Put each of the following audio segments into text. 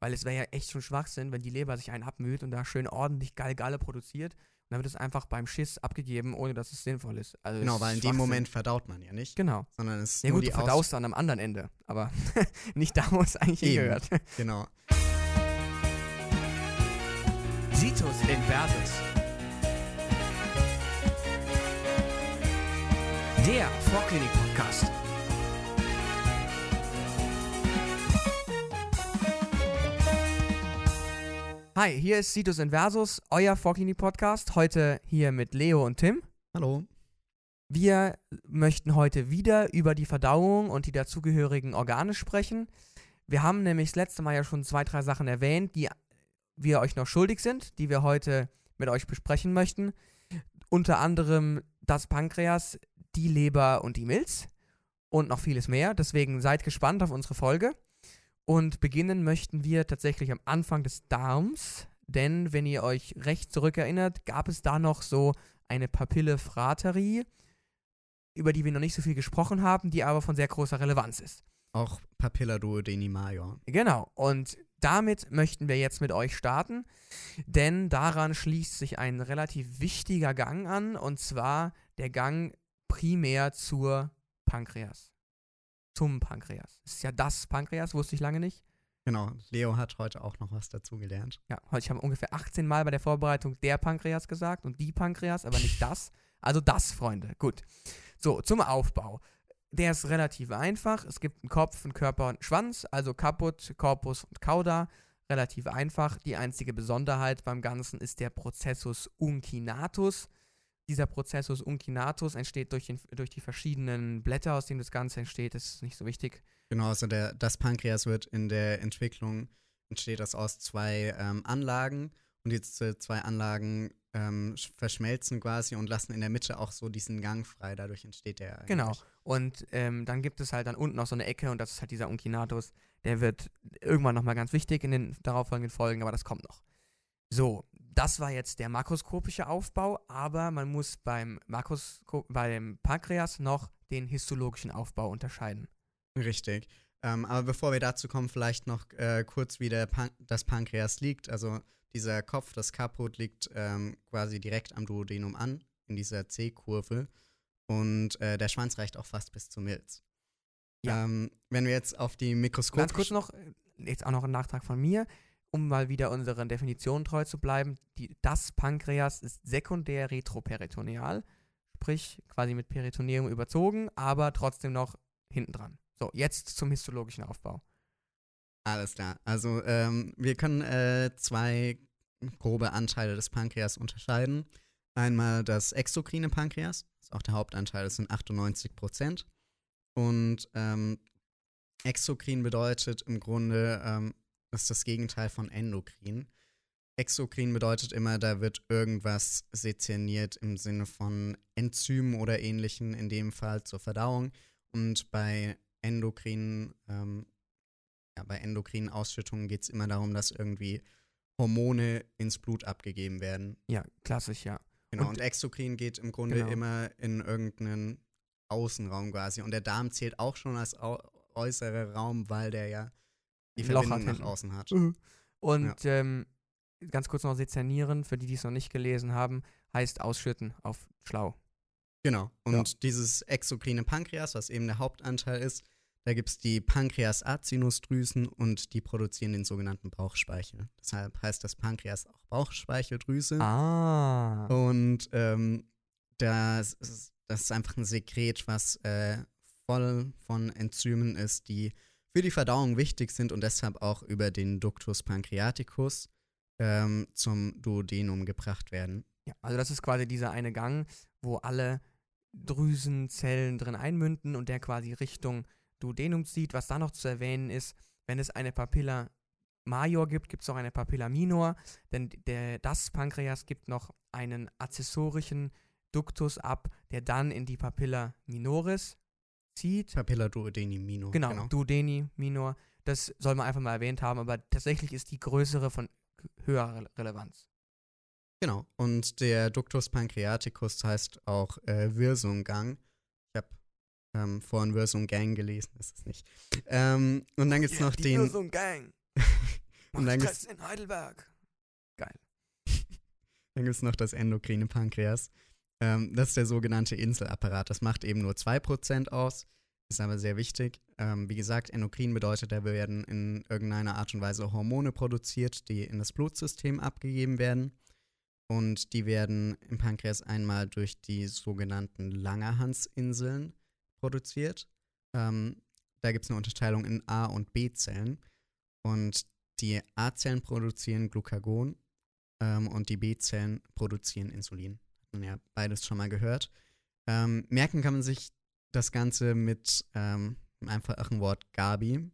Weil es wäre ja echt schon Schwachsinn, wenn die Leber sich einen abmüht und da schön ordentlich Galgalle produziert. Und dann wird es einfach beim Schiss abgegeben, ohne dass es sinnvoll ist. Also Genau, es weil ist in dem. Moment verdaut man ja nicht, Genau. sondern es ist Ja nur gut, die du verdaust dann am anderen Ende, aber nicht da, wo es eigentlich Eben. hingehört. Genau. Situs Inversus. Der Vorklinik-Podcast. Hi, hier ist Situs Inversus, euer Vorklinik-Podcast. Heute hier mit Leo und Tim. Hallo. Wir möchten heute wieder über die Verdauung und die dazugehörigen Organe sprechen. Wir haben nämlich das letzte Mal ja schon zwei, drei Sachen erwähnt, die wir euch noch schuldig sind, die wir heute mit euch besprechen möchten. Unter anderem das Pankreas, die Leber und die Milz und noch vieles mehr. Deswegen seid gespannt auf unsere Folge. Und beginnen möchten wir tatsächlich am Anfang des Darms, denn wenn ihr euch recht zurückerinnert, gab es da noch so eine Papille frateri, über die wir noch nicht so viel gesprochen haben, die aber von sehr großer Relevanz ist. Auch Papilla duodeni major. Genau, und damit möchten wir jetzt mit euch starten, denn daran schließt sich ein relativ wichtiger Gang an, und zwar der Gang primär zur Pankreas. Zum Pankreas. Das ist ja das Pankreas, wusste ich lange nicht. Genau. Leo hat heute auch noch was dazu gelernt. Ja, ich habe ungefähr 18 Mal bei der Vorbereitung der Pankreas gesagt und die Pankreas, aber nicht das. Also das, Freunde. Gut. So, zum Aufbau. Der ist relativ einfach. Es gibt einen Kopf, einen Körper und einen Schwanz, also Caput, Corpus und Cauda. Relativ einfach. Die einzige Besonderheit beim Ganzen ist der Prozessus uncinatus. Dieser Prozessus uncinatus entsteht durch, den, durch die verschiedenen Blätter, aus denen das Ganze entsteht. Das ist nicht so wichtig. Genau, also der, das Pankreas wird in der Entwicklung, entsteht das aus zwei ähm, Anlagen und diese zwei Anlagen ähm, sch- verschmelzen quasi und lassen in der Mitte auch so diesen Gang frei. Dadurch entsteht der. Genau. eigentlich. Und ähm, dann gibt es halt dann unten noch so eine Ecke und das ist halt dieser Uncinatus. Der wird irgendwann nochmal ganz wichtig in den darauffolgenden Folgen, aber das kommt noch. So, das war jetzt der makroskopische Aufbau, aber man muss beim, Makrosko beim Pankreas noch den histologischen Aufbau unterscheiden. Richtig. Ähm, aber bevor wir dazu kommen, vielleicht noch äh, kurz, wie der Pan das Pankreas liegt. Also dieser Kopf, das Kaput, liegt ähm, quasi direkt am Duodenum an, in dieser C-Kurve. Und äh, der Schwanz reicht auch fast bis zur Milz. Ja. Ähm, wenn wir jetzt auf die Ganz Mikroskop... kurz noch, äh, jetzt auch noch ein Nachtrag von mir, um mal wieder unseren Definitionen treu zu bleiben. Die, das Pankreas ist sekundär retroperitoneal, sprich quasi mit Peritoneum überzogen, aber trotzdem noch hinten dran. So, jetzt zum histologischen Aufbau. Alles klar. Also ähm, wir können äh, zwei grobe Anteile des Pankreas unterscheiden. Einmal das exokrine Pankreas, das ist auch der Hauptanteil, das sind 98 Prozent. Und ähm, exokrin bedeutet im Grunde, ähm, ist das Gegenteil von endokrin. Exokrin bedeutet immer, da wird irgendwas sezerniert im Sinne von Enzymen oder ähnlichen, in dem Fall zur Verdauung. Und bei endokrinen ähm, ja, bei endokrinen Ausschüttungen geht es immer darum, dass irgendwie Hormone ins Blut abgegeben werden. Ja, klassisch, ja. Genau. Und- Und, exokrin geht im Grunde Genau. immer in irgendeinen Außenraum quasi. Und der Darm zählt auch schon als äußerer Raum, weil der ja die Ein Loch hat nach außen hat. Und ähm, ganz kurz noch sezernieren, für die, die es noch nicht gelesen haben, heißt ausschütten auf schlau. Genau. Und dieses exokrine Pankreas, was eben der Hauptanteil ist, da gibt es die Pankreas-Acinusdrüsen und die produzieren den sogenannten Bauchspeichel. Deshalb heißt das Pankreas auch Bauchspeicheldrüse. Ah. Und ähm, das, ist, das ist einfach ein Sekret, was äh, voll von Enzymen ist, die für die Verdauung wichtig sind und deshalb auch über den Ductus pancreaticus ähm, zum Duodenum gebracht werden. Ja, also das ist quasi dieser eine Gang, wo alle Drüsenzellen drin einmünden und der quasi Richtung Duodenum zieht. Was da noch zu erwähnen ist, wenn es eine Papilla Major gibt, gibt es auch eine Papilla Minor, denn der, das Pankreas gibt noch einen accessorischen Ductus ab, der dann in die Papilla Minoris zieht. Papilla duodeni minor. Genau, Duodeni Minor. Das soll man einfach mal erwähnt haben, aber tatsächlich ist die größere von höherer Rele- Relevanz. Genau. Und der Ductus pancreaticus heißt auch äh, Wirsunggang. Ich habe ähm, vorhin Wirsunggang gelesen, ist es nicht. Ähm, und dann gibt es noch den. so ein Gang. Und dann Stress in Heidelberg. Geil. Dann gibt es noch das endokrine Pankreas. Ähm, das ist der sogenannte Inselapparat. Das macht eben nur 2% aus, ist aber sehr wichtig. Ähm, wie gesagt, endokrin bedeutet, da werden in irgendeiner Art und Weise Hormone produziert, die in das Blutsystem abgegeben werden. Und die werden im Pankreas einmal durch die sogenannten Langerhansinseln produziert. Ähm, da gibt es eine Unterteilung in A- und B-Zellen. Und die A-Zellen produzieren Glucagon ähm, und die B-Zellen produzieren Insulin. Ja beides schon mal gehört. Ähm, merken kann man sich das Ganze mit ähm, einem einfachen Wort Gabi.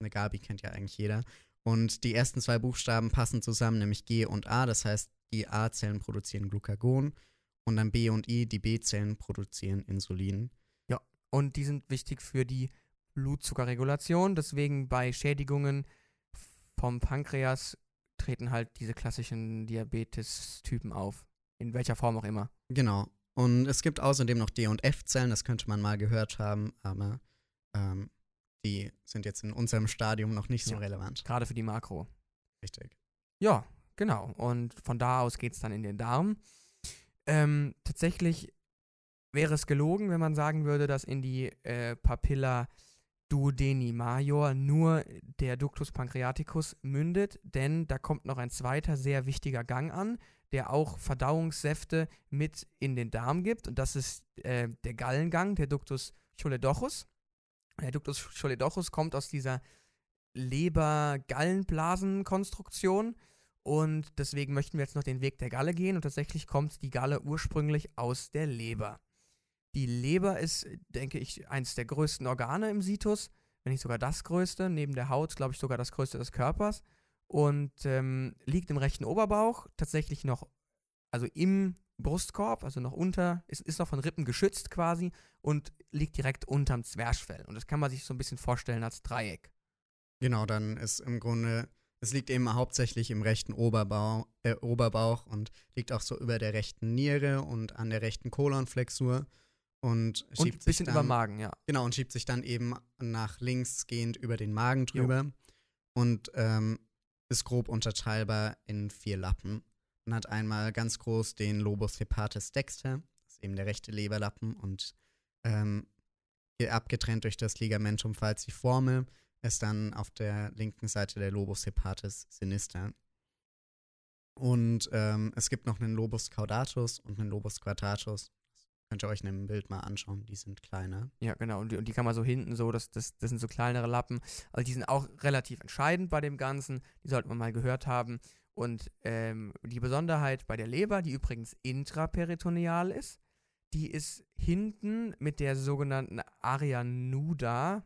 Eine Gabi kennt ja eigentlich jeder. Und die ersten zwei Buchstaben passen zusammen, nämlich G und A. Das heißt, die A-Zellen produzieren Glucagon und dann B und I, die B-Zellen produzieren Insulin. Und die sind wichtig für die Blutzuckerregulation. Deswegen bei Schädigungen vom Pankreas treten halt diese klassischen Diabetes-Typen auf. In welcher Form auch immer. Genau. Und es gibt außerdem noch D- und F-Zellen, das könnte man mal gehört haben, aber ähm, die sind jetzt in unserem Stadium noch nicht so Ja. relevant. Gerade für die Makro. Richtig. Ja, genau. Und von da aus geht es dann in den Darm. Ähm, tatsächlich wäre es gelogen, wenn man sagen würde, dass in die äh, Papilla duodeni major nur der Ductus pancreaticus mündet, denn da kommt noch ein zweiter sehr wichtiger Gang an, der auch Verdauungssäfte mit in den Darm gibt. Und das ist äh, der Gallengang, der Ductus choledochus. Der Ductus choledochus kommt aus dieser Leber-Gallenblasen-Konstruktion. Und deswegen möchten wir jetzt noch den Weg der Galle gehen. Und tatsächlich kommt die Galle ursprünglich aus der Leber. Die Leber ist, denke ich, eines der größten Organe im Situs, wenn nicht sogar das größte. Neben der Haut, glaube ich, sogar das größte des Körpers. Und ähm, liegt im rechten Oberbauch, tatsächlich noch, also im Brustkorb, also noch unter, ist, ist noch von Rippen geschützt quasi und liegt direkt unterm Zwerchfell. Und das kann man sich so ein bisschen vorstellen als Dreieck. Genau, dann ist im Grunde, es liegt eben hauptsächlich im rechten Oberbau, äh, Oberbauch und liegt auch so über der rechten Niere und an der rechten Kolonflexur und Und schiebt ein sich bisschen dann, über Magen, ja. Genau, und schiebt sich dann eben nach links gehend über den Magen drüber und ähm, ist grob unterteilbar in vier Lappen. Man hat einmal ganz groß den Lobus hepatis dexter, das ist eben der rechte Leberlappen und ähm, hier abgetrennt durch das Ligamentum falciforme ist dann auf der linken Seite der Lobus hepatis sinister. Und ähm, es gibt noch einen Lobus caudatus und einen Lobus quadratus. Könnt ihr euch in einem Bild mal anschauen, die sind kleiner. Ja, genau. Und die, und die kann man so hinten so, das, das, das sind so kleinere Lappen. Also die sind auch relativ entscheidend bei dem Ganzen. Die sollte man mal gehört haben. Und ähm, die Besonderheit bei der Leber, die übrigens intraperitoneal ist, die ist hinten mit der sogenannten Area nuda,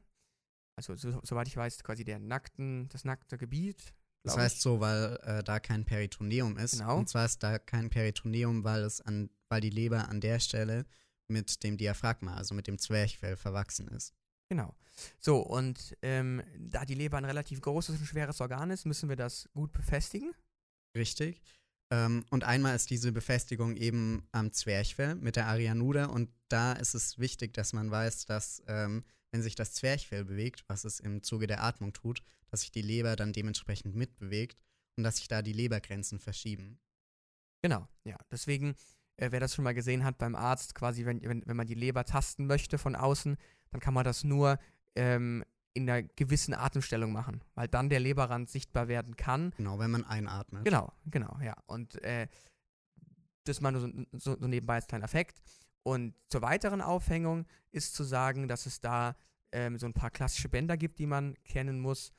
also so, soweit ich weiß, quasi der nackten, das nackte Gebiet. Das heißt ich. so, weil äh, da kein Peritoneum ist. Genau. Und zwar ist da kein Peritoneum, weil es an, weil die Leber an der Stelle mit dem Diaphragma, also mit dem Zwerchfell, verwachsen ist. Genau. So, und ähm, da die Leber ein relativ großes und schweres Organ ist, müssen wir das gut befestigen. Richtig. Ähm, und einmal ist diese Befestigung eben am Zwerchfell mit der Aria nuda und da ist es wichtig, dass man weiß, dass ähm, wenn sich das Zwerchfell bewegt, was es im Zuge der Atmung tut, dass sich die Leber dann dementsprechend mitbewegt und dass sich da die Lebergrenzen verschieben. Genau, ja. Deswegen, äh, wer das schon mal gesehen hat beim Arzt, quasi, wenn, wenn, wenn man die Leber tasten möchte von außen, dann kann man das nur ähm, in einer gewissen Atemstellung machen, weil dann der Leberrand sichtbar werden kann. Genau, wenn man einatmet. Genau, genau, ja. Und äh, das mal nur so, so, so nebenbei als kleiner Effekt. Und zur weiteren Aufhängung ist zu sagen, dass es da ähm, so ein paar klassische Bänder gibt, die man kennen muss.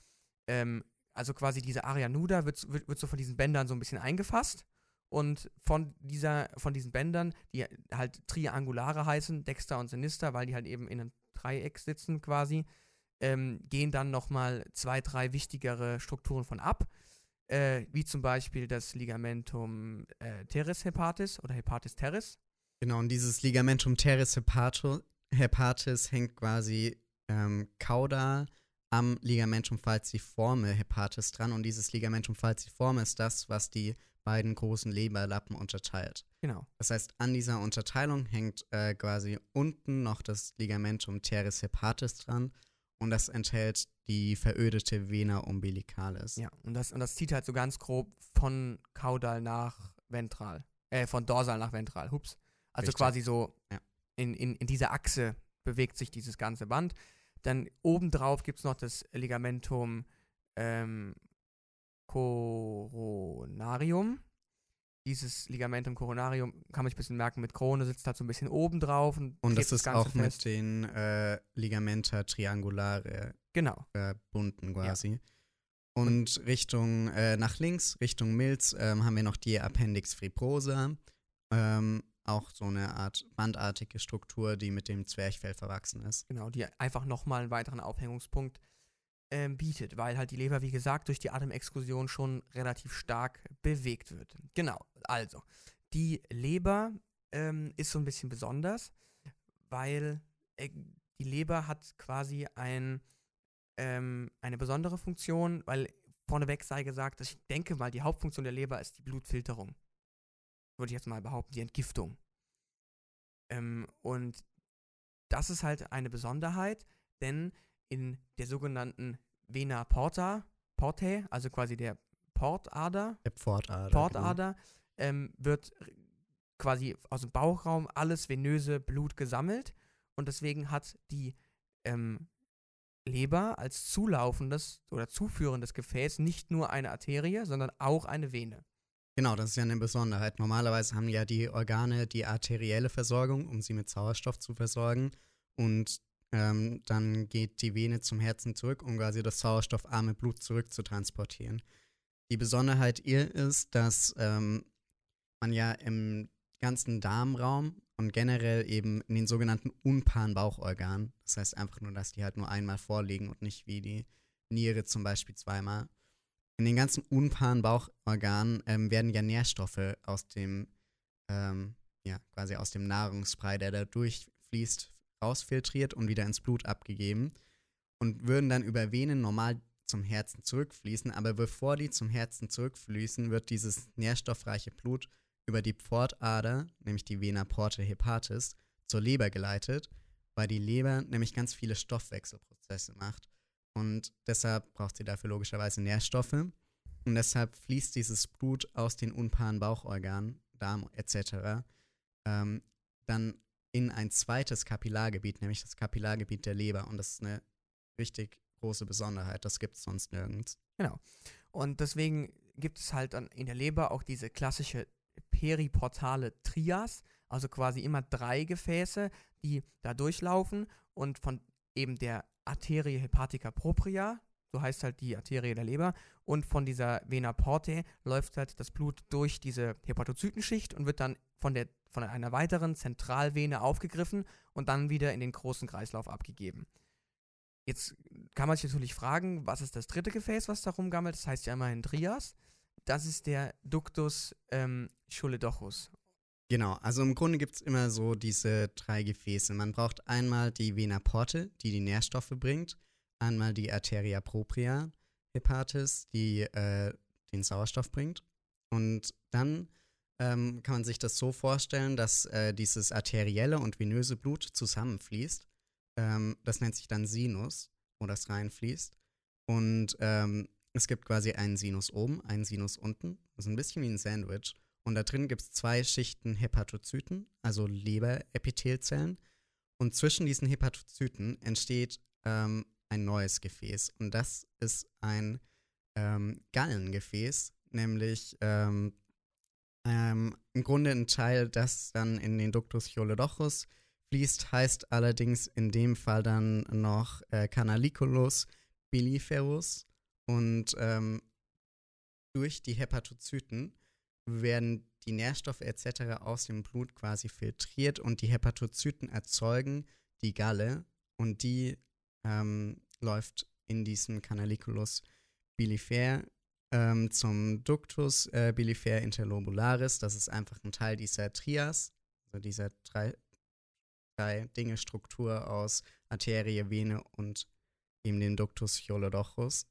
Ähm, also quasi diese Aria nuda wird, wird, wird so von diesen Bändern so ein bisschen eingefasst. Und von, dieser, von diesen Bändern, die halt Triangulare heißen, Dexter und Sinister, weil die halt eben in einem Dreieck sitzen quasi, ähm, gehen dann nochmal zwei, drei wichtigere Strukturen von ab. Äh, wie zum Beispiel das Ligamentum äh, teres hepatis oder Hepatis teres. Genau, und dieses Ligamentum teres hepato, hepatis hängt quasi ähm, caudal am Ligamentum falciforme hepatis dran. Und dieses Ligamentum falciforme ist das, was die beiden großen Leberlappen unterteilt. Genau. Das heißt, an dieser Unterteilung hängt äh, quasi unten noch das Ligamentum teres hepatis dran und das enthält die verödete Vena umbilicalis. Ja, und das, und das zieht halt so ganz grob von Caudal nach Ventral. Äh, von Dorsal nach Ventral. Hups. Also Richtig. quasi so Ja. in, in, in dieser Achse bewegt sich dieses ganze Band. Dann obendrauf gibt es noch das Ligamentum ähm, coronarium. Dieses Ligamentum coronarium kann man sich ein bisschen merken mit Krone, sitzt halt so ein bisschen oben drauf und, Und das ist Ganze auch fest. mit den äh, Ligamenta triangulare Genau. verbunden quasi. Und Richtung äh, nach links, Richtung Milz, ähm, haben wir noch die Appendix fibrosa. Ähm, auch so eine Art bandartige Struktur, die mit dem Zwerchfell verwachsen ist. Genau, die einfach nochmal einen weiteren Aufhängungspunkt ähm, bietet, weil halt die Leber, wie gesagt, durch die Atemexkursion schon relativ stark bewegt wird. Genau, also, die Leber ähm, ist so ein bisschen besonders, weil äh, die Leber hat quasi ein, ähm, eine besondere Funktion, weil vorneweg sei gesagt, ich denke mal, die Hauptfunktion der Leber ist die Blutfilterung. Würde ich jetzt mal behaupten, die Entgiftung. Ähm, und das ist halt eine Besonderheit, denn in der sogenannten Vena porta, portae, also quasi der Portader, Der Pfortader. Portader, ähm, wird quasi aus dem Bauchraum alles venöse Blut gesammelt und deswegen hat die ähm, Leber als zulaufendes oder zuführendes Gefäß nicht nur eine Arterie, sondern auch eine Vene. Genau, das ist ja eine Besonderheit. Normalerweise haben ja die Organe die arterielle Versorgung, um sie mit Sauerstoff zu versorgen. Und ähm, dann geht die Vene zum Herzen zurück, um quasi das sauerstoffarme Blut zurück zu transportieren. Die Besonderheit ihr ist, dass ähm, man ja im ganzen Darmraum und generell eben in den sogenannten unpaaren Bauchorganen, das heißt einfach nur, dass die halt nur einmal vorliegen und nicht wie die Niere zum Beispiel zweimal, in den ganzen unpaaren Bauchorganen ähm, werden ja Nährstoffe aus dem, ähm, ja, quasi aus dem Nahrungsbrei, der da durchfließt, rausfiltriert und wieder ins Blut abgegeben und würden dann über Venen normal zum Herzen zurückfließen. Aber bevor die zum Herzen zurückfließen, wird dieses nährstoffreiche Blut über die Pfortader, nämlich die Vena porta hepatis, zur Leber geleitet, weil die Leber nämlich ganz viele Stoffwechselprozesse macht. Und deshalb braucht sie dafür logischerweise Nährstoffe. Und deshalb fließt dieses Blut aus den unpaaren Bauchorganen, Darm etc., ähm, dann in ein zweites Kapillargebiet, nämlich das Kapillargebiet der Leber. Und das ist eine richtig große Besonderheit. Das gibt es sonst nirgends. Und deswegen gibt es halt dann in der Leber auch diese klassische periportale Trias, also quasi immer drei Gefäße, die da durchlaufen und von eben der Arterie hepatica propria, so heißt halt die Arterie der Leber, und von dieser Vena portae läuft halt das Blut durch diese Hepatozytenschicht und wird dann von, der, von einer weiteren Zentralvene aufgegriffen und dann wieder in den großen Kreislauf abgegeben. Jetzt kann man sich natürlich fragen, was ist das dritte Gefäß, was da rumgammelt? Das heißt ja immerhin Trias. Das ist der Ductus ähm, choledochus. Genau, also im Grunde gibt es immer so diese drei Gefäße. Man braucht einmal die Vena porte, die die Nährstoffe bringt, einmal die Arteria propria hepatis, die äh, den Sauerstoff bringt. Und dann ähm, kann man sich das so vorstellen, dass äh, dieses arterielle und venöse Blut zusammenfließt. Ähm, das nennt sich dann Sinus, wo das reinfließt. Und ähm, es gibt quasi einen Sinus oben, einen Sinus unten. Ist ein bisschen wie ein Sandwich. Und da drin gibt es zwei Schichten Hepatozyten, also Leberepithelzellen. Und zwischen diesen Hepatozyten entsteht ähm, ein neues Gefäß. Und das ist ein ähm, Gallengefäß, nämlich ähm, ähm, im Grunde ein Teil, das dann in den Ductus choledochus fließt, heißt allerdings in dem Fall dann noch äh, Canaliculus biliferus. Und ähm, durch die Hepatozyten werden die Nährstoffe etc. aus dem Blut quasi filtriert und die Hepatozyten erzeugen die Galle und die ähm, läuft in diesem Canaliculus bilifer ähm, zum Ductus äh, bilifer interlobularis. Das ist einfach ein Teil dieser Trias, also dieser drei, drei Dinge Struktur aus Arterie, Vene und eben den Ductus choledochus.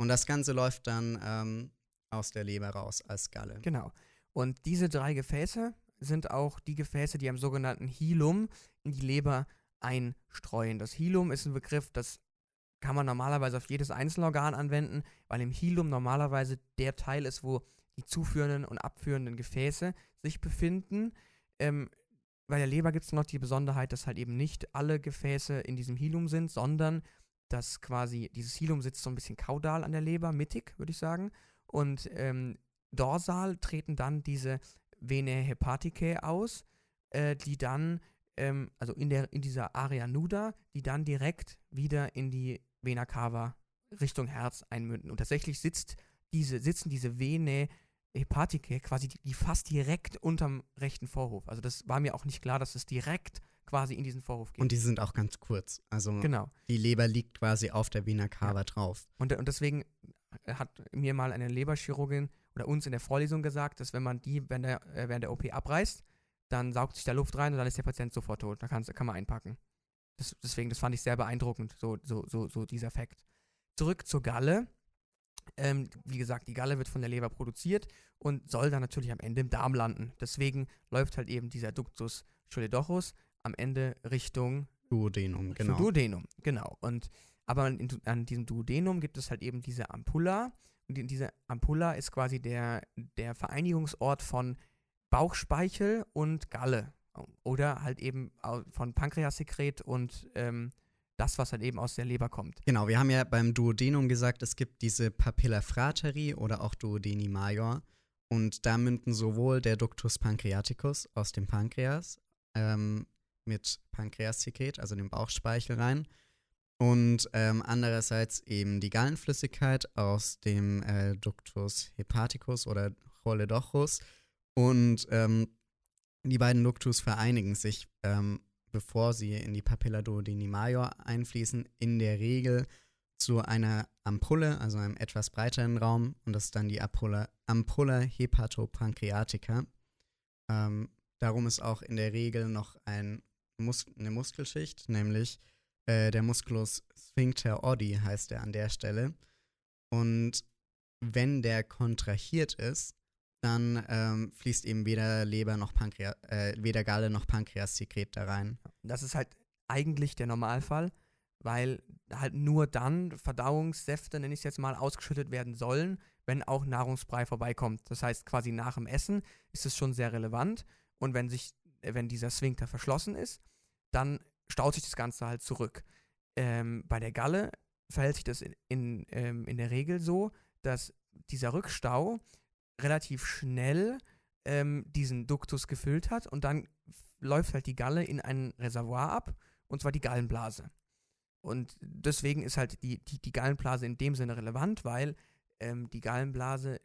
Und das Ganze läuft dann ähm, aus der Leber raus als Galle. Genau. Und diese drei Gefäße sind auch die Gefäße, die am sogenannten Hilum in die Leber einstreuen. Das Hilum ist ein Begriff, das kann man normalerweise auf jedes einzelne Organ anwenden, weil im Hilum normalerweise der Teil ist, wo die zuführenden und abführenden Gefäße sich befinden. Ähm, bei der Leber gibt es noch die Besonderheit, dass halt eben nicht alle Gefäße in diesem Hilum sind, sondern dass quasi dieses Hilum sitzt so ein bisschen kaudal an der Leber, mittig, würde ich sagen. Und ähm, dorsal treten dann diese Vene hepaticae aus, äh, die dann, ähm, also in, der, in dieser Area nuda, die dann direkt wieder in die Vena cava Richtung Herz einmünden. Und tatsächlich sitzt diese, sitzen diese Vene hepaticae quasi die, die fast direkt unterm rechten Vorhof. Also das war mir auch nicht klar, dass es direkt quasi in diesen Vorhof geht. Und die sind auch ganz kurz. Also genau. die Leber liegt quasi auf der Vena cava Ja. drauf. Und, und deswegen hat mir mal eine Leberchirurgin oder uns in der Vorlesung gesagt, dass wenn man die während der, äh, während der OP abreißt, dann saugt sich da Luft rein und dann ist der Patient sofort tot. Da kann man einpacken. Das, deswegen, das fand ich sehr beeindruckend, so, so, so, so dieser Fakt. Zurück zur Galle. Ähm, wie gesagt, die Galle wird von der Leber produziert und soll dann natürlich am Ende im Darm landen. Deswegen läuft halt eben dieser Ductus choledochus am Ende Richtung Duodenum, genau. Duodenum, genau. Und aber an, an diesem Duodenum gibt es halt eben diese Ampulla. Und die, diese Ampulla ist quasi der, der Vereinigungsort von Bauchspeichel und Galle. Oder halt eben von Pankreassekret und ähm, das, was halt eben aus der Leber kommt. Genau, wir haben ja beim Duodenum gesagt, es gibt diese Papilla frateri oder auch Duodeni major. Und da münden sowohl der Ductus pancreaticus aus dem Pankreas ähm, mit Pankreassekret, also dem Bauchspeichel rein. Und ähm, andererseits eben die Gallenflüssigkeit aus dem äh, Ductus hepaticus oder Choledochus. Und ähm, die beiden Ductus vereinigen sich ähm, bevor sie in die Papilla duodeni major einfließen, in der Regel zu einer Ampulle, also einem etwas breiteren Raum. Und das ist dann die Ampulla, Ampulla hepatopancreatica. Ähm, darum ist auch in der Regel noch ein Mus eine Muskelschicht, nämlich äh, der Musculus sphincter oddi heißt er an der Stelle. Und wenn der kontrahiert ist, dann ähm, fließt eben weder Leber noch Pankreas, äh, weder Galle noch Pankreassekret da rein. Das ist halt eigentlich der Normalfall, weil halt nur dann Verdauungssäfte, nenne ich es jetzt mal, ausgeschüttet werden sollen, wenn auch Nahrungsbrei vorbeikommt. Das heißt, quasi nach dem Essen ist es schon sehr relevant. Und wenn sich, wenn dieser Sphinkter verschlossen ist, dann staut sich das Ganze halt zurück. Ähm, bei der Galle verhält sich das in, in, ähm, in der Regel so, dass dieser Rückstau relativ schnell ähm, diesen Duktus gefüllt hat und dann läuft halt die Galle in ein Reservoir ab, und zwar die Gallenblase. Und deswegen ist halt die, die, die Gallenblase in dem Sinne relevant, weil ähm, die Gallenblase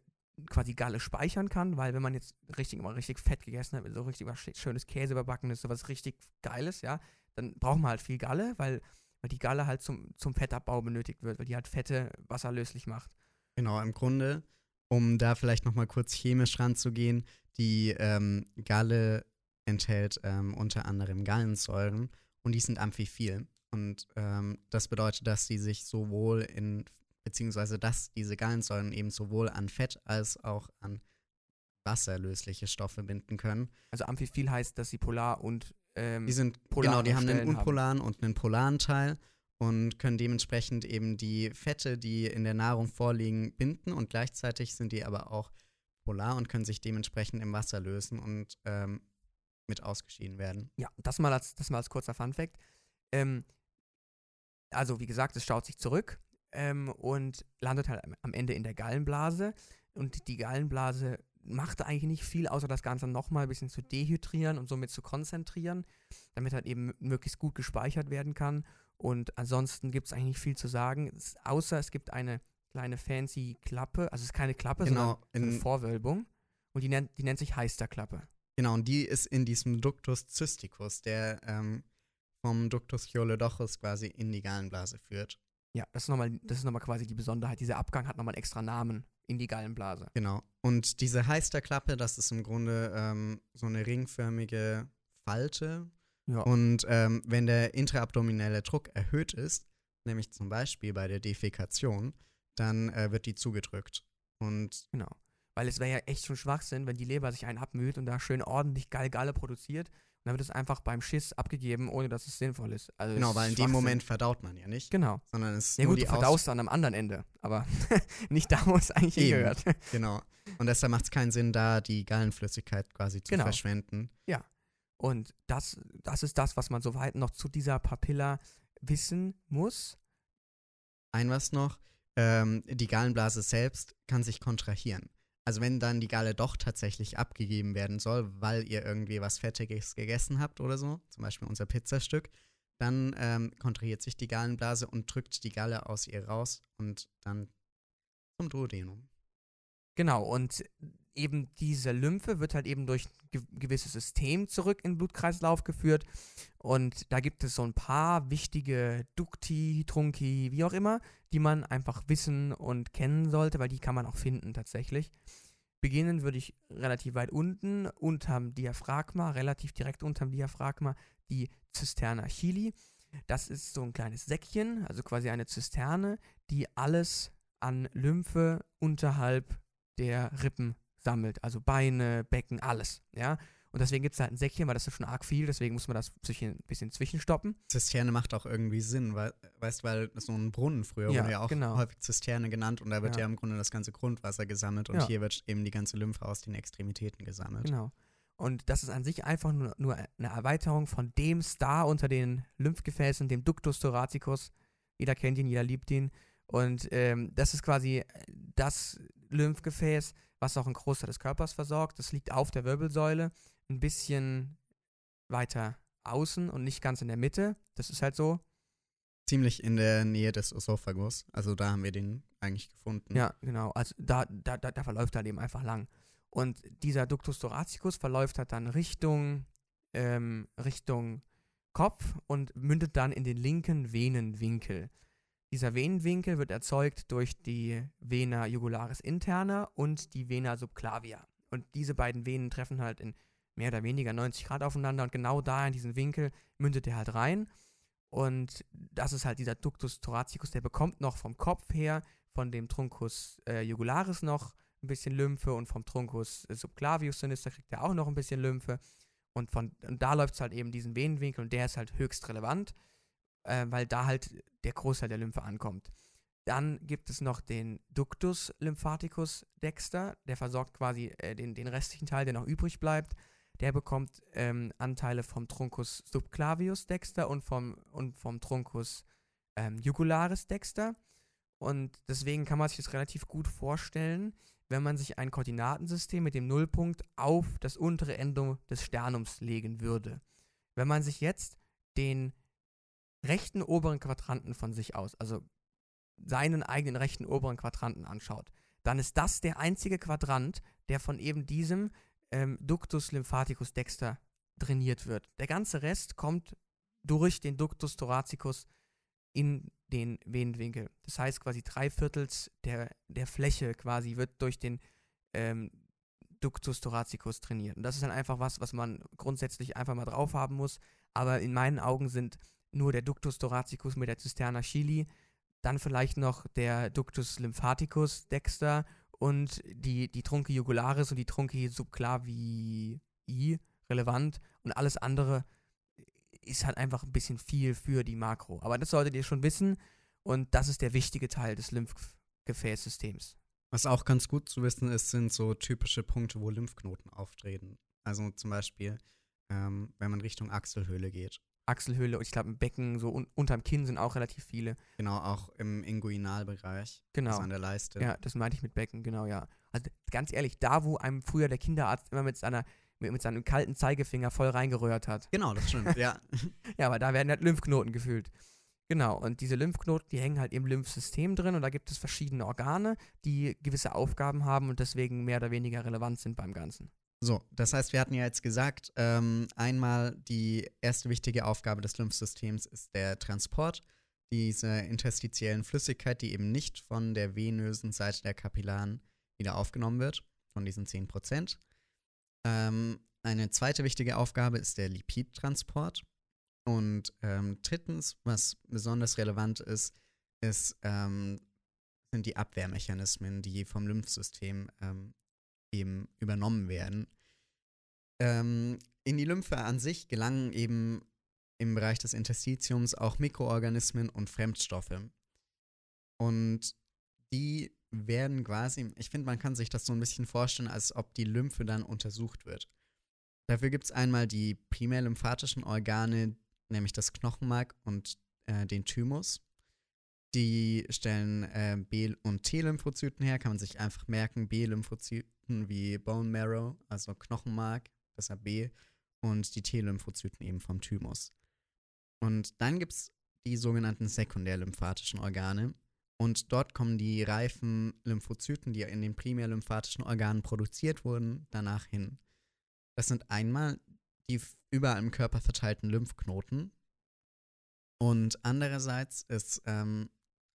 quasi Galle speichern kann, weil wenn man jetzt richtig mal richtig fett gegessen hat, so richtig was sch- schönes Käse überbacken ist, sowas richtig Geiles, ja, dann braucht man halt viel Galle, weil, weil die Galle halt zum, zum Fettabbau benötigt wird, weil die halt Fette wasserlöslich macht. Genau, im Grunde, um da vielleicht nochmal kurz chemisch ranzugehen, die ähm, Galle enthält ähm, unter anderem Gallensäuren und die sind amphiphil. Und ähm, das bedeutet, dass die sich sowohl in, beziehungsweise dass diese Gallensäuren eben sowohl an Fett als auch an wasserlösliche Stoffe binden können. Also Amphiphil heißt, dass sie polar und ähm, Die sind, polare genau, die haben einen Stellen haben. unpolaren und einen polaren Teil und können dementsprechend eben die Fette, die in der Nahrung vorliegen, binden und gleichzeitig sind die aber auch polar und können sich dementsprechend im Wasser lösen und ähm, mit ausgeschieden werden. Ja, das mal als, das mal als kurzer Funfact. Ähm, also, wie gesagt, es staut sich zurück ähm, und landet halt am Ende in der Gallenblase. Und die Gallenblase macht eigentlich nicht viel, außer das Ganze nochmal ein bisschen zu dehydrieren und somit zu konzentrieren, damit halt eben möglichst gut gespeichert werden kann. Und ansonsten gibt es eigentlich nicht viel zu sagen, es, außer es gibt eine kleine fancy Klappe. Also, es ist keine Klappe, Genau, sondern eine in- Vorwölbung. Und die nennt, die nennt sich Heisterklappe. Genau, und die ist in diesem Ductus cysticus, der ähm, vom Ductus choledochus quasi in die Gallenblase führt. Ja, das ist nochmal, das ist nochmal quasi die Besonderheit. Dieser Abgang hat nochmal einen extra Namen in die Gallenblase. Genau. Und diese Heisterklappe, das ist im Grunde ähm, so eine ringförmige Falte. Ja. Und ähm, wenn der intraabdominelle Druck erhöht ist, nämlich zum Beispiel bei der Defekation, dann äh, wird die zugedrückt. Und Genau. Weil es wäre ja echt schon Schwachsinn, wenn die Leber sich einen abmüht und da schön ordentlich geil Galle produziert dann wird es einfach beim Schiss abgegeben, ohne dass es sinnvoll ist. Also Genau, es weil ist in dem. Moment verdaut man ja nicht, Genau. sondern es ist Ja nur gut, die du Aus verdaust dann am anderen Ende, aber nicht da, wo es eigentlich Eben. hingehört. Genau. Und deshalb macht es keinen Sinn, da die Gallenflüssigkeit quasi zu Genau. verschwenden. Und das, das ist das, was man soweit noch zu dieser Papilla wissen muss. Ein was noch, ähm, die Gallenblase selbst kann sich kontrahieren. Also wenn dann die Galle doch tatsächlich abgegeben werden soll, weil ihr irgendwie was Fettiges gegessen habt oder so, zum Beispiel unser Pizzastück, dann ähm, kontrahiert sich die Gallenblase und drückt die Galle aus ihr raus und dann zum Duodenum. Genau, und eben diese Lymphe wird halt eben durch ein ge gewisses System zurück in den Blutkreislauf geführt. Und da gibt es so ein paar wichtige Dukti, Trunki, wie auch immer, die man einfach wissen und kennen sollte, weil die kann man auch finden tatsächlich. Beginnen würde ich relativ weit unten, unterm Diaphragma, relativ direkt unterm Diaphragma, die Zisterna chili. Das ist so ein kleines Säckchen, also quasi eine Zisterne, die alles an Lymphe unterhalb der Rippen sammelt. Also Beine, Becken, alles. Ja. Und deswegen gibt es halt ein Säckchen, weil das ist schon arg viel, deswegen muss man das ein bisschen zwischenstoppen. Zisterne macht auch irgendwie Sinn, weil, weißt weil so ein Brunnen früher Ja, wurde ja auch genau. häufig Zisterne genannt und da wird Ja. ja, im Grunde das ganze Grundwasser gesammelt und Ja. hier wird eben die ganze Lymphe aus den Extremitäten gesammelt. Genau. Und das ist an sich einfach nur, nur eine Erweiterung von dem Star unter den Lymphgefäßen, dem Ductus thoracicus. Jeder kennt ihn, jeder liebt ihn. Und ähm, das ist quasi das Lymphgefäß, was auch einen Großteil des Körpers versorgt. Das liegt auf der Wirbelsäule, ein bisschen weiter außen und nicht ganz in der Mitte. Das ist halt so. Ziemlich in der Nähe des Esophagus, also da haben wir den eigentlich gefunden. Ja, genau. Also da, da, da, da verläuft er eben einfach lang. Und dieser Ductus thoracicus verläuft halt dann Richtung, ähm, Richtung Kopf und mündet dann in den linken Venenwinkel. Dieser Venenwinkel wird erzeugt durch die Vena jugularis interna und die Vena subclavia. Und diese beiden Venen treffen halt in mehr oder weniger 90 Grad aufeinander und genau da in diesen Winkel mündet er halt rein. Und das ist halt dieser Ductus thoracicus, der bekommt noch vom Kopf her, von dem Truncus äh, jugularis noch ein bisschen Lymphe und vom Truncus äh, subclavius sinister kriegt er auch noch ein bisschen Lymphe. Und, von, und da läuft es halt eben diesen Venenwinkel und der ist halt höchst relevant, äh, weil da halt der Großteil der Lymphe ankommt. Dann gibt es noch den Ductus lymphaticus dexter, der versorgt quasi äh, den, den restlichen Teil, der noch übrig bleibt. Der bekommt ähm, Anteile vom Truncus subclavius dexter und vom, und vom Truncus ähm, jugularis dexter. Und deswegen kann man sich das relativ gut vorstellen, wenn man sich ein Koordinatensystem mit dem Nullpunkt auf das untere Ende des Sternums legen würde. Wenn man sich jetzt den rechten oberen Quadranten von sich aus, also seinen eigenen rechten oberen Quadranten anschaut, dann ist das der einzige Quadrant, der von eben diesem ähm, Ductus lymphaticus dexter trainiert wird. Der ganze Rest kommt durch den Ductus thoracicus in den Venenwinkel. Das heißt quasi drei Viertels der, der Fläche quasi wird durch den ähm, Ductus thoracicus trainiert. Und das ist dann einfach was, was man grundsätzlich einfach mal drauf haben muss. Aber in meinen Augen sind nur der Ductus thoracicus mit der Zisterna chili, dann vielleicht noch der Ductus lymphaticus dexter und die, die Trunci jugularis und die Trunci subclavii relevant und alles andere ist halt einfach ein bisschen viel für die Makro. Aber das solltet ihr schon wissen und das ist der wichtige Teil des Lymphgefäßsystems. Was auch ganz gut zu wissen ist, sind so typische Punkte, wo Lymphknoten auftreten. Also zum Beispiel, ähm, wenn man Richtung Achselhöhle geht. Achselhöhle und ich glaube im Becken, so un unterm Kinn sind auch relativ viele. Genau, auch im Inguinalbereich. Genau. Also an der Leiste. Ja, das meinte ich mit Becken, genau, ja. Also ganz ehrlich, da wo einem früher der Kinderarzt immer mit seiner mit, mit seinem kalten Zeigefinger voll reingerührt hat. Genau, das stimmt, ja. Ja, aber da werden halt Lymphknoten gefühlt. Genau, und diese Lymphknoten, die hängen halt im Lymphsystem drin und da gibt es verschiedene Organe, die gewisse Aufgaben haben und deswegen mehr oder weniger relevant sind beim Ganzen. So, das heißt, wir hatten ja jetzt gesagt, ähm, einmal die erste wichtige Aufgabe des Lymphsystems ist der Transport dieser interstitiellen Flüssigkeit, die eben nicht von der venösen Seite der Kapillaren wieder aufgenommen wird, von diesen 10 Prozent. Ähm, eine zweite wichtige Aufgabe ist der Lipidtransport. Und ähm, drittens, was besonders relevant ist, ist, ähm, sind die Abwehrmechanismen, die vom Lymphsystem ähm, eben übernommen werden. Ähm, in die Lymphe an sich gelangen eben im Bereich des Interstitiums auch Mikroorganismen und Fremdstoffe. Und die werden quasi, ich finde, man kann sich das so ein bisschen vorstellen, als ob die Lymphe dann untersucht wird. Dafür gibt es einmal die primär lymphatischen Organe, nämlich das Knochenmark und äh, den Thymus. Die stellen äh, B- und T-Lymphozyten her, kann man sich einfach merken. B-Lymphozyten wie Bone Marrow, also Knochenmark, deshalb B, und die T-Lymphozyten eben vom Thymus. Und dann gibt es die sogenannten sekundär-lymphatischen Organe. Und dort kommen die reifen Lymphozyten, die in den primär lymphatischen Organen produziert wurden, danach hin. Das sind einmal die überall im Körper verteilten Lymphknoten. Und andererseits ist ähm,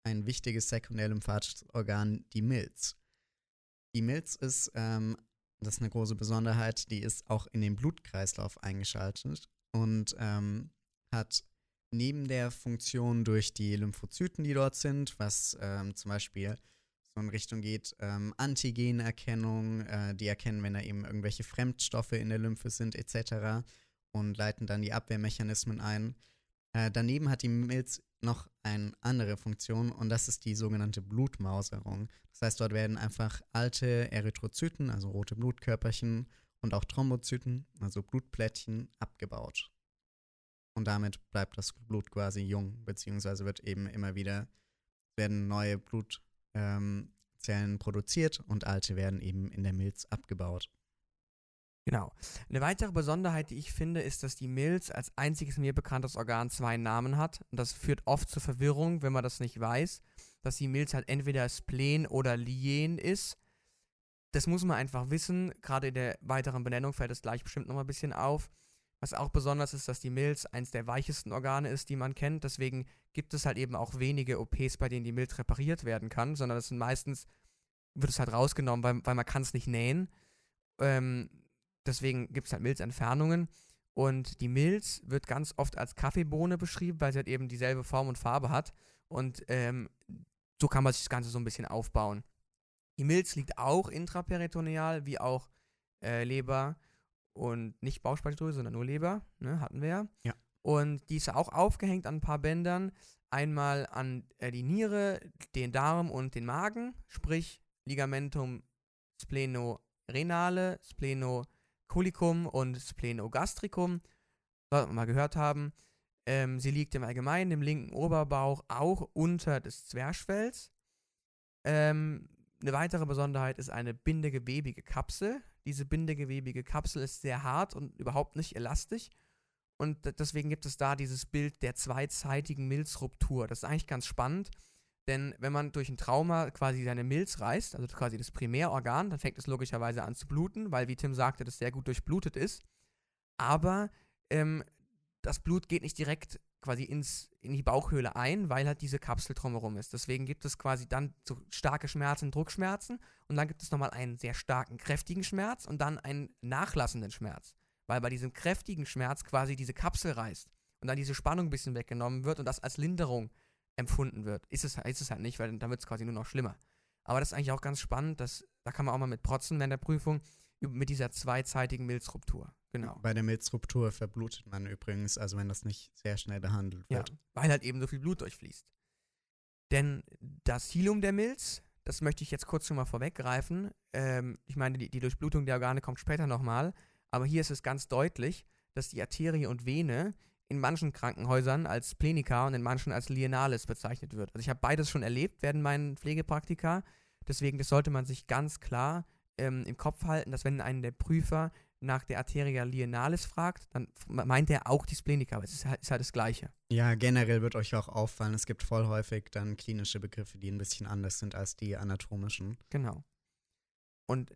ein wichtiges sekundär-lymphatisches Organ die Milz. Die Milz ist, ähm, das ist eine große Besonderheit, die ist auch in den Blutkreislauf eingeschaltet und ähm, hat neben der Funktion durch die Lymphozyten, die dort sind, was ähm, zum Beispiel so in Richtung geht, ähm, Antigenerkennung, äh, die erkennen, wenn da eben irgendwelche Fremdstoffe in der Lymphe sind, etc. und leiten dann die Abwehrmechanismen ein. Äh, daneben hat die Milz noch eine andere Funktion und das ist die sogenannte Blutmauserung. Das heißt, dort werden einfach alte Erythrozyten, also rote Blutkörperchen und auch Thrombozyten, also Blutplättchen, abgebaut. Und damit bleibt das Blut quasi jung, beziehungsweise wird eben immer wieder, werden neue Blutzellen ähm, produziert und alte werden eben in der Milz abgebaut. Genau. Eine weitere Besonderheit, die ich finde, ist, dass die Milz als einziges mir bekanntes Organ zwei Namen hat. Und das führt oft zur Verwirrung, wenn man das nicht weiß, dass die Milz halt entweder Spleen oder Lien ist. Das muss man einfach wissen. Gerade in der weiteren Benennung fällt es gleich bestimmt nochmal ein bisschen auf. Was auch besonders ist, dass die Milz eins der weichesten Organe ist, die man kennt. Deswegen gibt es halt eben auch wenige OPs, bei denen die Milz repariert werden kann, sondern es sind meistens, wird es halt rausgenommen, weil, weil man kann es nicht nähen. Ähm, deswegen gibt es halt Milzentfernungen. Und die Milz wird ganz oft als Kaffeebohne beschrieben, weil sie halt eben dieselbe Form und Farbe hat. Und ähm, so kann man sich das Ganze so ein bisschen aufbauen. Die Milz liegt auch intraperitoneal, wie auch äh, Leber und nicht Bauchspeicheldrüse, sondern nur Leber, ne, hatten wir ja. Ja. Und die ist auch aufgehängt an ein paar Bändern. Einmal an äh, die Niere, den Darm und den Magen, sprich Ligamentum splenorenale, Spleno Colicum und Splenogastricum, was wir mal gehört haben. Ähm, sie liegt im Allgemeinen im linken Oberbauch auch unter des Zwerchfells. Ähm, eine weitere Besonderheit ist eine bindegewebige Kapsel. Diese bindegewebige Kapsel ist sehr hart und überhaupt nicht elastisch. Und deswegen gibt es da dieses Bild der zweizeitigen Milzruptur. Das ist eigentlich ganz spannend, denn wenn man durch ein Trauma quasi seine Milz reißt, also quasi das Primärorgan, dann fängt es logischerweise an zu bluten, weil, wie Tim sagte, das sehr gut durchblutet ist. Aber ähm, das Blut geht nicht direkt quasi ins, in die Bauchhöhle ein, weil halt diese Kapsel drumherum ist. Deswegen gibt es quasi dann so starke Schmerzen, Druckschmerzen und dann gibt es nochmal einen sehr starken, kräftigen Schmerz und dann einen nachlassenden Schmerz. Weil bei diesem kräftigen Schmerz quasi diese Kapsel reißt und dann diese Spannung ein bisschen weggenommen wird und das als Linderung empfunden wird. Ist es, ist es halt nicht, weil dann wird es quasi nur noch schlimmer. Aber das ist eigentlich auch ganz spannend, dass, da kann man auch mal mit protzen während der Prüfung, mit dieser zweizeitigen Milzruptur. Genau. Bei der Milzruptur verblutet man übrigens, also wenn das nicht sehr schnell behandelt wird. Ja, weil halt eben so viel Blut durchfließt. Denn das Hilum der Milz, das möchte ich jetzt kurz schon mal vorweggreifen. Ähm, ich meine, die, die Durchblutung der Organe kommt später nochmal, aber hier ist es ganz deutlich, dass die Arterie und Vene in manchen Krankenhäusern als Plenika und in manchen als Lienalis bezeichnet wird. Also ich habe beides schon erlebt während meinen Pflegepraktika. Deswegen, das sollte man sich ganz klar ähm, im Kopf halten, dass wenn einen der Prüfer nach der Arteria lienalis fragt, dann meint er auch die Splenica, aber es ist halt, ist halt, das Gleiche. Ja, generell wird euch auch auffallen, es gibt voll häufig dann klinische Begriffe, die ein bisschen anders sind als die anatomischen. Genau. Und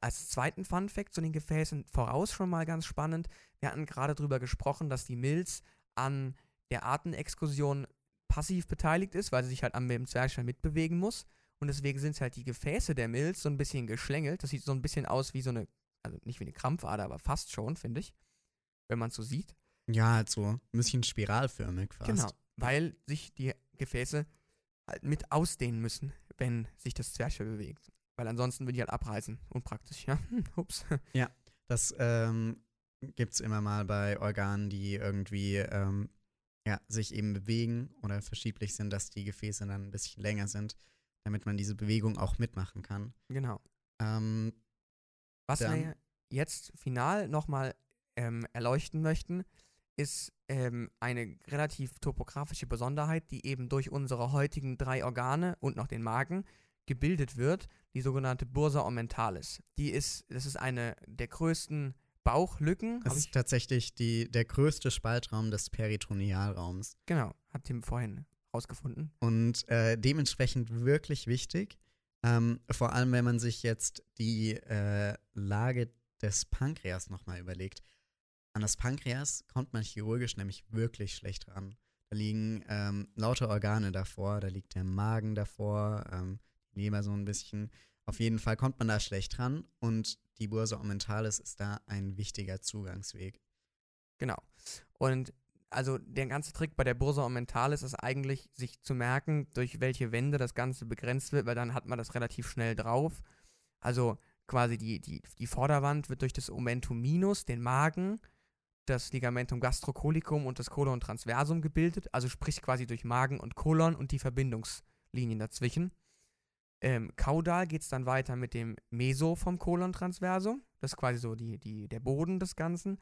als zweiten Fun Fact zu den Gefäßen voraus schon mal ganz spannend. Wir hatten gerade darüber gesprochen, dass die Milz an der Artenexkursion passiv beteiligt ist, weil sie sich halt am Zwerchfell mitbewegen muss. Und deswegen sind halt die Gefäße der Milz so ein bisschen geschlängelt. Das sieht so ein bisschen aus wie so eine, also nicht wie eine Krampfader, aber fast schon, finde ich. Wenn man es so sieht. Ja, halt so ein bisschen spiralförmig fast. Genau, weil sich die Gefäße halt mit ausdehnen müssen, wenn sich das Zwerchfell bewegt. Weil ansonsten würde die halt abreißen. Unpraktisch, ja. Ups. Ja, das ähm, gibt es immer mal bei Organen, die irgendwie ähm, ja, sich eben bewegen oder verschieblich sind, dass die Gefäße dann ein bisschen länger sind, damit man diese Bewegung auch mitmachen kann. Genau. Ähm, Was Dann- wir jetzt final nochmal ähm, erleuchten möchten, ist ähm, eine relativ topografische Besonderheit, die eben durch unsere heutigen drei Organe und noch den Magen gebildet wird, die sogenannte Bursa ommentalis. Die ist, das ist eine der größten Bauchlücken. das ist ich, tatsächlich die, der größte Spaltraum des Peritonealraums genau, hat Tim vorhin rausgefunden. und äh, dementsprechend wirklich wichtig. Ähm, vor allem, wenn man sich jetzt die äh, Lage des Pankreas nochmal überlegt. An das Pankreas kommt man chirurgisch nämlich wirklich schlecht ran. Da liegen ähm, lauter Organe davor, da liegt der Magen davor, ähm, Leber so ein bisschen. Auf jeden Fall kommt man da schlecht ran und die Bursa ommentalis ist da ein wichtiger Zugangsweg. Genau. Und also der ganze Trick bei der Bursa ommentalis ist eigentlich, sich zu merken, durch welche Wände das Ganze begrenzt wird, weil dann hat man das relativ schnell drauf. Also quasi die, die, die Vorderwand wird durch das Omentum minus, den Magen, das Ligamentum gastrocolicum und das Colon transversum gebildet, also sprich quasi durch Magen und Kolon und die Verbindungslinien dazwischen. Ähm, kaudal geht es dann weiter mit dem Meso vom Colon transversum, das ist quasi so die, die, der Boden des Ganzen.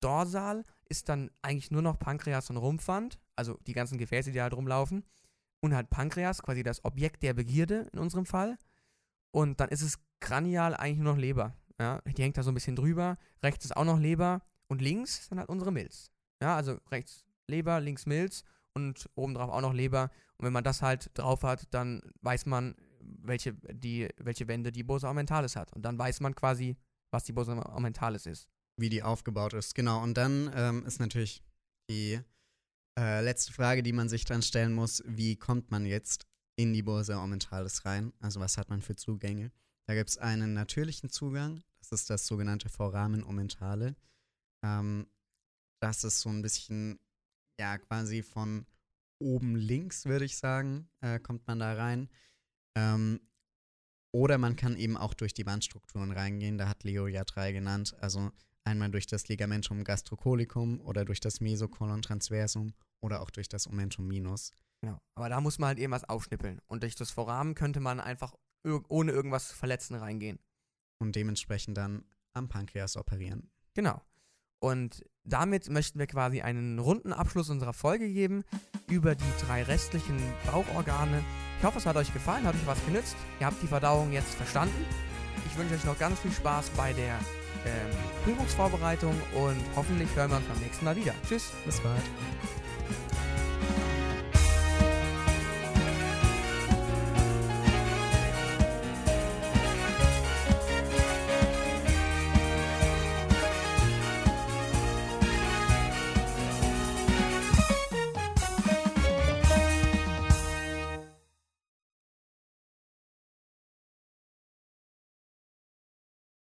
Dorsal ist dann eigentlich nur noch Pankreas und Rumpfwand, also die ganzen Gefäße, die da halt rumlaufen. Und halt Pankreas, quasi das Objekt der Begierde in unserem Fall. Und dann ist es kranial eigentlich nur noch Leber. Ja, die hängt da so ein bisschen drüber. Rechts ist auch noch Leber. Und links dann halt unsere Milz. Ja, also rechts Leber, links Milz und obendrauf auch noch Leber. Und wenn man das halt drauf hat, dann weiß man, welche, die, welche Wände die Bursa ommentalis hat. Und dann weiß man quasi, was die Bursa ommentalis ist. wie die aufgebaut ist. Genau, und dann ähm, ist natürlich die äh, letzte Frage, die man sich dann stellen muss, wie kommt man jetzt in die Bursa ommentalis rein? Also was hat man für Zugänge? Da gibt es einen natürlichen Zugang, das ist das sogenannte Foramen omentale. Ähm, das ist so ein bisschen, ja, quasi von oben links, würde ich sagen, äh, kommt man da rein. Ähm, oder man kann eben auch durch die Wandstrukturen reingehen, da hat Leo ja drei genannt. Also einmal durch das Ligamentum gastrocolicum oder durch das Mesocolon transversum oder auch durch das Omentum minus. Genau. Aber da muss man halt eben was aufschnippeln. Und durch das Foramen könnte man einfach ohne irgendwas zu verletzen reingehen. und dementsprechend dann am Pankreas operieren. Genau. Und damit möchten wir quasi einen runden Abschluss unserer Folge geben über die drei restlichen Bauchorgane. Ich hoffe, es hat euch gefallen, hat euch was genützt. Ihr habt die Verdauung jetzt verstanden. Ich wünsche euch noch ganz viel Spaß bei der ähm, Prüfungsvorbereitung und hoffentlich hören wir uns beim nächsten Mal wieder. Tschüss. Bis bald.